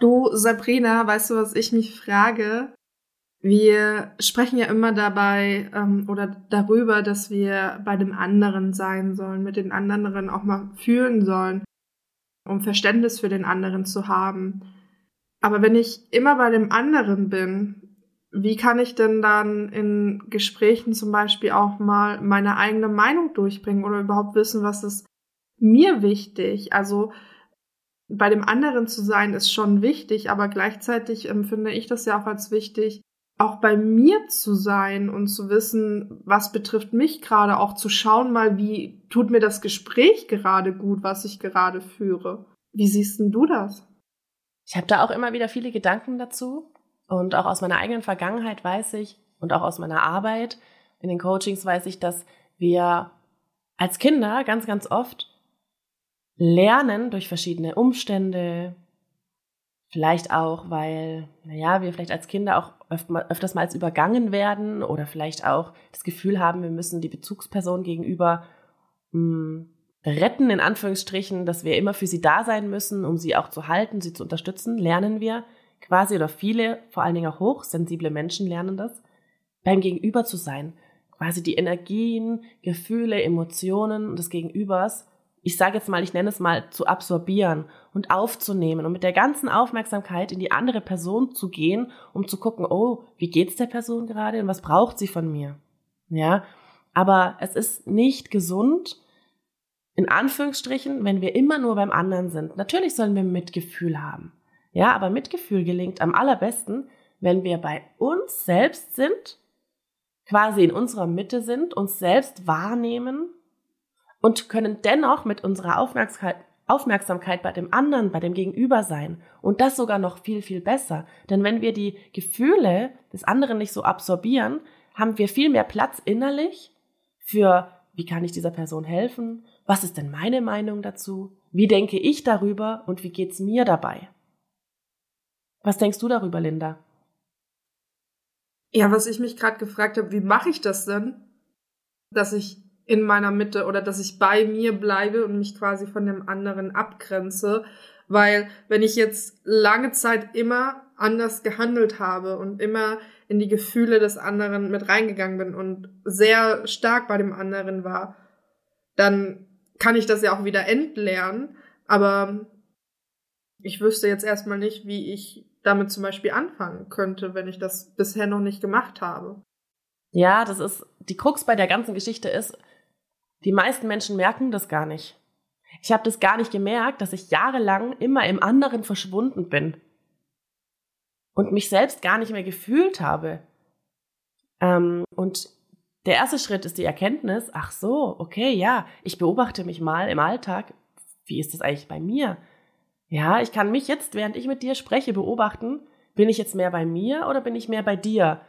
Du, Sabrina, weißt du, was ich mich frage? Wir sprechen ja immer dabei ähm, oder darüber, dass wir bei dem anderen sein sollen, mit den anderen auch mal fühlen sollen, um Verständnis für den anderen zu haben. Aber wenn ich immer bei dem anderen bin, wie kann ich denn dann in Gesprächen zum Beispiel auch mal meine eigene Meinung durchbringen oder überhaupt wissen, was ist mir wichtig? Also bei dem anderen zu sein ist schon wichtig, aber gleichzeitig empfinde ich das ja auch als wichtig, auch bei mir zu sein und zu wissen, was betrifft mich gerade, auch zu schauen mal, wie tut mir das Gespräch gerade gut, was ich gerade führe. Wie siehst denn du das? Ich habe da auch immer wieder viele Gedanken dazu und auch aus meiner eigenen Vergangenheit weiß ich und auch aus meiner Arbeit in den Coachings weiß ich, dass wir als Kinder ganz, ganz oft lernen durch verschiedene Umstände, Vielleicht auch, weil, naja, wir vielleicht als Kinder auch öfters mal übergangen werden oder vielleicht auch das Gefühl haben, wir müssen die Bezugsperson gegenüber mh, hm, retten, in Anführungsstrichen, dass wir immer für sie da sein müssen, um sie auch zu halten, sie zu unterstützen, lernen wir quasi oder viele, vor allen Dingen auch hochsensible Menschen lernen das, beim Gegenüber zu sein. Quasi die Energien, Gefühle, Emotionen des Gegenübers ich sage jetzt mal, ich nenne es mal, zu absorbieren und aufzunehmen und mit der ganzen Aufmerksamkeit in die andere Person zu gehen, um zu gucken, oh, wie geht's der Person gerade und was braucht sie von mir? Ja, aber es ist nicht gesund, in Anführungsstrichen, wenn wir immer nur beim anderen sind. Natürlich sollen wir Mitgefühl haben. Ja, aber Mitgefühl gelingt am allerbesten, wenn wir bei uns selbst sind, quasi in unserer Mitte sind, uns selbst wahrnehmen und können dennoch mit unserer Aufmerksamkeit, Aufmerksamkeit bei dem anderen, bei dem Gegenüber sein. Und das sogar noch viel, viel besser. Denn wenn wir die Gefühle des anderen nicht so absorbieren, haben wir viel mehr Platz innerlich für, wie kann ich dieser Person helfen? Was ist denn meine Meinung dazu? Wie denke ich darüber und wie geht's mir dabei? Was denkst du darüber, Linda? Ja, was ich mich gerade gefragt habe, wie mache ich das denn, dass ich in meiner Mitte oder dass ich bei mir bleibe und mich quasi von dem anderen abgrenze. Weil wenn ich jetzt lange Zeit immer anders gehandelt habe und immer in die Gefühle des anderen mit reingegangen bin und sehr stark bei dem anderen war, dann kann ich das ja auch wieder entlernen. Aber ich wüsste jetzt erstmal nicht, wie ich damit zum Beispiel anfangen könnte, wenn ich das bisher noch nicht gemacht habe. Ja, das ist, die Krux bei der ganzen Geschichte ist, die meisten Menschen merken das gar nicht. Ich habe das gar nicht gemerkt, dass ich jahrelang immer im anderen verschwunden bin und mich selbst gar nicht mehr gefühlt habe. Ähm, und der erste Schritt ist die Erkenntnis, ach so, okay, ja, ich beobachte mich mal im Alltag. Wie ist das eigentlich bei mir? Ja, ich kann mich jetzt, während ich mit dir spreche, beobachten, bin ich jetzt mehr bei mir oder bin ich mehr bei dir?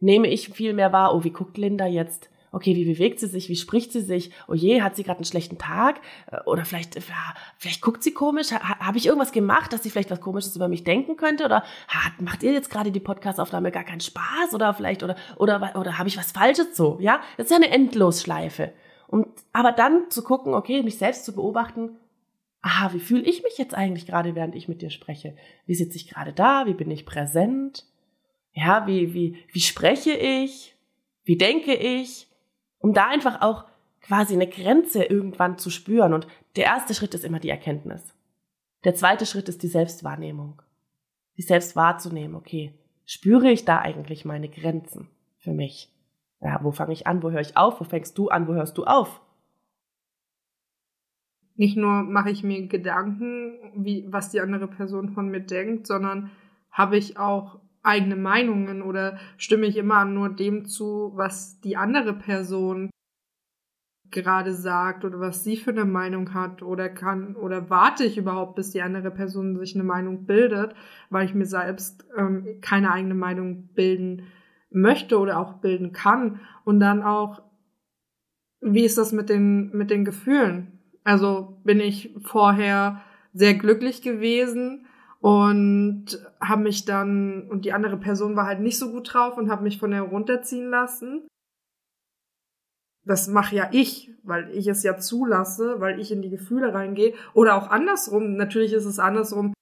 Nehme ich viel mehr wahr, oh, wie guckt Linda jetzt? Okay, wie bewegt sie sich, wie spricht sie sich, oh je, hat sie gerade einen schlechten Tag äh, oder vielleicht, ja, vielleicht guckt sie komisch, ha, habe ich irgendwas gemacht, dass sie vielleicht was Komisches über mich denken könnte oder hat, macht ihr jetzt gerade die Podcast-Aufnahme gar keinen Spaß oder vielleicht oder oder oder, oder habe ich was Falsches so, ja? Das ist ja eine Endlosschleife. Und aber dann zu gucken, okay, mich selbst zu beobachten, aha, wie fühle ich mich jetzt eigentlich gerade, während ich mit dir spreche? Wie sitze ich gerade da? Wie bin ich präsent? Ja, wie, wie, wie spreche ich? Wie denke ich? Um da einfach auch quasi eine Grenze irgendwann zu spüren. Und der erste Schritt ist immer die Erkenntnis. Der zweite Schritt ist die Selbstwahrnehmung. Die selbst wahrzunehmen, okay, spüre ich da eigentlich meine Grenzen für mich? Ja, wo fange ich an, wo höre ich auf, wo fängst du an, wo hörst du auf? Nicht nur mache ich mir Gedanken, wie, was die andere Person von mir denkt, sondern habe ich auch eigene Meinungen oder stimme ich immer nur dem zu, was die andere Person gerade sagt oder was sie für eine Meinung hat oder kann oder warte ich überhaupt, bis die andere Person sich eine Meinung bildet, weil ich mir selbst ähm, keine eigene Meinung bilden möchte oder auch bilden kann und dann auch wie ist das mit den mit den Gefühlen? Also bin ich vorher sehr glücklich gewesen und habe mich dann und die andere Person war halt nicht so gut drauf und habe mich von der runterziehen lassen das mache ja ich, weil ich es ja zulasse, weil ich in die Gefühle reingehe. Oder auch andersrum. Natürlich ist es andersrum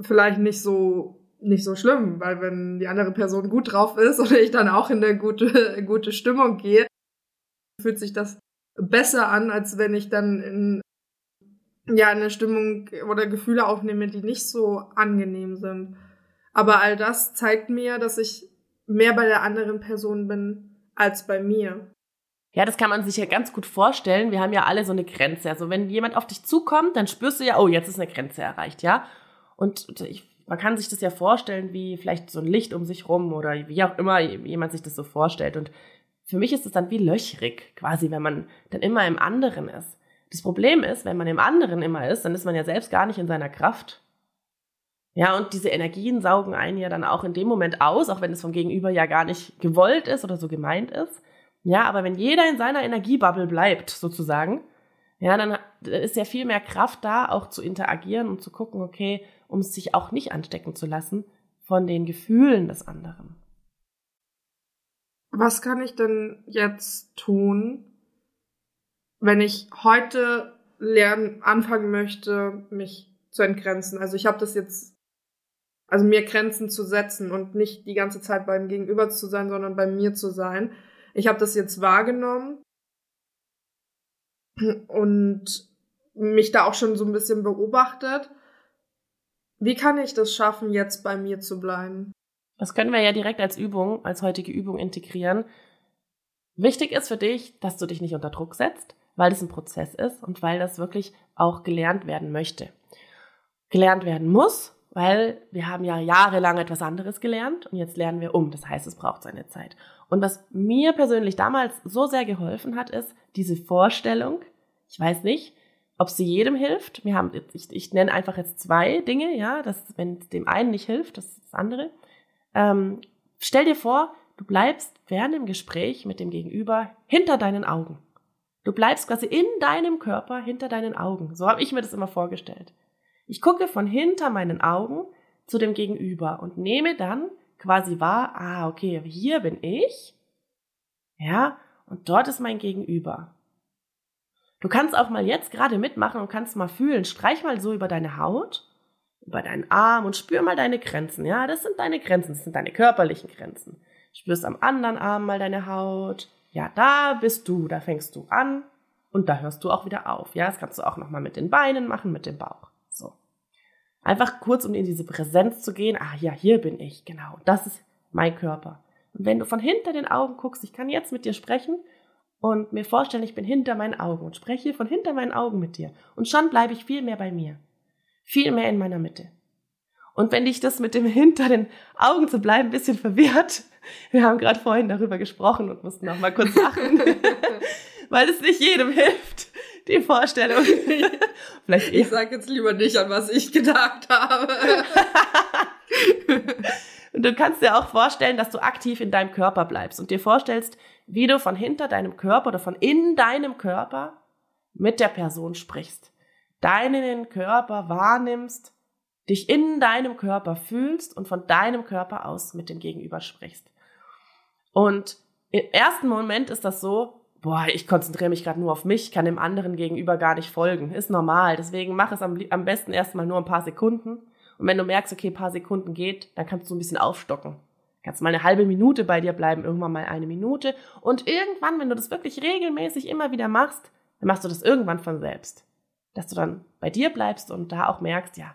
vielleicht nicht so nicht so schlimm, weil wenn die andere Person gut drauf ist oder ich dann auch in eine gute gute Stimmung gehe, fühlt sich das besser an, als wenn ich dann in ja eine Stimmung oder Gefühle aufnehme, die nicht so angenehm sind. Aber all das zeigt mir, dass ich mehr bei der anderen Person bin als bei mir. Ja, das kann man sich ja ganz gut vorstellen. Wir haben ja alle so eine Grenze. Also wenn jemand auf dich zukommt, dann spürst du ja, oh, jetzt ist eine Grenze erreicht, ja. Und ich, man kann sich das ja vorstellen, wie vielleicht so ein Licht um sich rum oder wie auch immer jemand sich das so vorstellt. Und für mich ist es dann wie löchrig, quasi, wenn man dann immer im anderen ist. Das Problem ist, wenn man im anderen immer ist, dann ist man ja selbst gar nicht in seiner Kraft. Ja, und diese Energien saugen einen ja dann auch in dem Moment aus, auch wenn es vom Gegenüber ja gar nicht gewollt ist oder so gemeint ist. Ja, aber wenn jeder in seiner Energiebubble bleibt, sozusagen, ja, dann ist ja viel mehr Kraft da, auch zu interagieren und zu gucken, okay, um sich auch nicht anstecken zu lassen von den Gefühlen des anderen. Was kann ich denn jetzt tun, wenn ich heute lernen, anfangen möchte, mich zu entgrenzen? Also ich habe das jetzt, also mir Grenzen zu setzen und nicht die ganze Zeit beim Gegenüber zu sein, sondern bei mir zu sein. Ich habe das jetzt wahrgenommen und mich da auch schon so ein bisschen beobachtet. Wie kann ich das schaffen, jetzt bei mir zu bleiben? Das können wir ja direkt als Übung, als heutige Übung integrieren. Wichtig ist für dich, dass du dich nicht unter Druck setzt, weil das ein Prozess ist und weil das wirklich auch gelernt werden möchte. Gelernt werden muss, weil wir haben ja jahrelang etwas anderes gelernt und jetzt lernen wir um. Das heißt, es braucht seine Zeit. Und was mir persönlich damals so sehr geholfen hat, ist diese Vorstellung. Ich weiß nicht, ob sie jedem hilft. Wir haben, ich, ich nenne einfach jetzt zwei Dinge, ja, dass wenn es dem einen nicht hilft, das ist das andere. Ähm, stell dir vor, du bleibst während dem Gespräch mit dem Gegenüber hinter deinen Augen. Du bleibst quasi in deinem Körper hinter deinen Augen. So habe ich mir das immer vorgestellt. Ich gucke von hinter meinen Augen zu dem Gegenüber und nehme dann quasi wahr, ah, okay, hier bin ich, ja, und dort ist mein Gegenüber. Du kannst auch mal jetzt gerade mitmachen und kannst mal fühlen, streich mal so über deine Haut, über deinen Arm und spür mal deine Grenzen. Ja, das sind deine Grenzen, das sind deine körperlichen Grenzen. Spürst am anderen Arm mal deine Haut. Ja, da bist du, da fängst du an und da hörst du auch wieder auf. Ja, das kannst du auch nochmal mit den Beinen machen, mit dem Bauch. So. Einfach kurz, um in diese Präsenz zu gehen. Ah, ja, hier bin ich. Genau. Das ist mein Körper. Und wenn du von hinter den Augen guckst, ich kann jetzt mit dir sprechen und mir vorstellen, ich bin hinter meinen Augen und spreche von hinter meinen Augen mit dir. Und schon bleibe ich viel mehr bei mir. Viel mehr in meiner Mitte. Und wenn dich das mit dem hinter den Augen zu bleiben ein bisschen verwirrt, wir haben gerade vorhin darüber gesprochen und mussten noch mal kurz lachen, weil es nicht jedem hilft, die Vorstellung. Vielleicht ich sage jetzt lieber nicht, an was ich gedacht habe. und du kannst dir auch vorstellen, dass du aktiv in deinem Körper bleibst und dir vorstellst, wie du von hinter deinem Körper oder von in deinem Körper mit der Person sprichst. Deinen Körper wahrnimmst, dich in deinem Körper fühlst und von deinem Körper aus mit dem Gegenüber sprichst. Und im ersten Moment ist das so, boah, ich konzentriere mich gerade nur auf mich, kann dem anderen gegenüber gar nicht folgen. Ist normal. Deswegen mach es am, am besten erstmal nur ein paar Sekunden. Und wenn du merkst, okay, ein paar Sekunden geht, dann kannst du ein bisschen aufstocken. Kannst mal eine halbe Minute bei dir bleiben, irgendwann mal eine Minute. Und irgendwann, wenn du das wirklich regelmäßig immer wieder machst, dann machst du das irgendwann von selbst. Dass du dann bei dir bleibst und da auch merkst, ja,